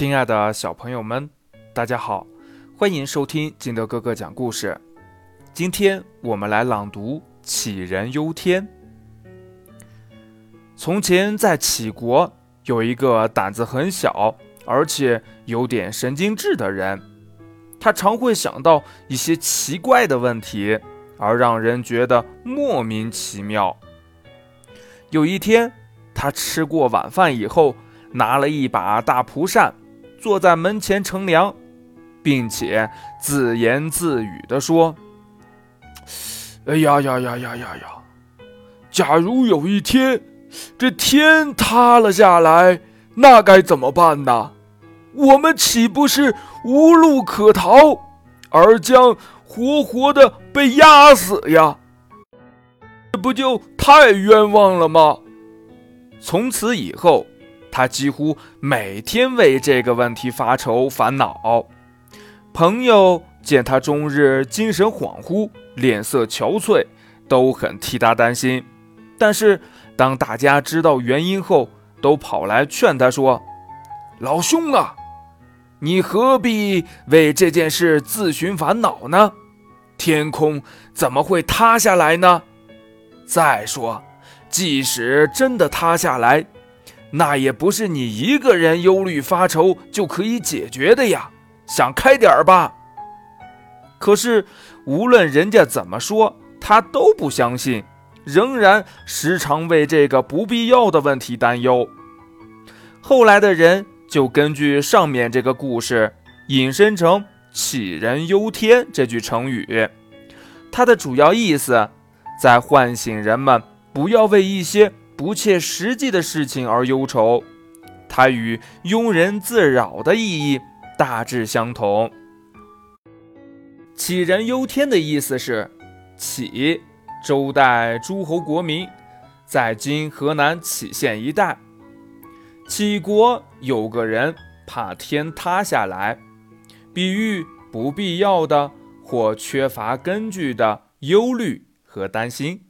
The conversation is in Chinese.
亲爱的小朋友们，大家好，欢迎收听金德哥哥讲故事。今天我们来朗读《杞人忧天》。从前在杞国有一个胆子很小，而且有点神经质的人，他常会想到一些奇怪的问题，而让人觉得莫名其妙。有一天，他吃过晚饭以后。拿了一把大蒲扇，坐在门前乘凉，并且自言自语地说：“哎呀呀呀呀呀呀！假如有一天这天塌了下来，那该怎么办呢？我们岂不是无路可逃，而将活活的被压死呀？这不就太冤枉了吗？”从此以后。他几乎每天为这个问题发愁烦恼。朋友见他终日精神恍惚、脸色憔悴，都很替他担心。但是当大家知道原因后，都跑来劝他说：“老兄啊，你何必为这件事自寻烦恼呢？天空怎么会塌下来呢？再说，即使真的塌下来，”那也不是你一个人忧虑发愁就可以解决的呀，想开点儿吧。可是无论人家怎么说，他都不相信，仍然时常为这个不必要的问题担忧。后来的人就根据上面这个故事，引申成“杞人忧天”这句成语，它的主要意思在唤醒人们不要为一些。不切实际的事情而忧愁，它与庸人自扰的意义大致相同。杞人忧天的意思是，杞，周代诸侯国名，在今河南杞县一带。杞国有个人怕天塌下来，比喻不必要的或缺乏根据的忧虑和担心。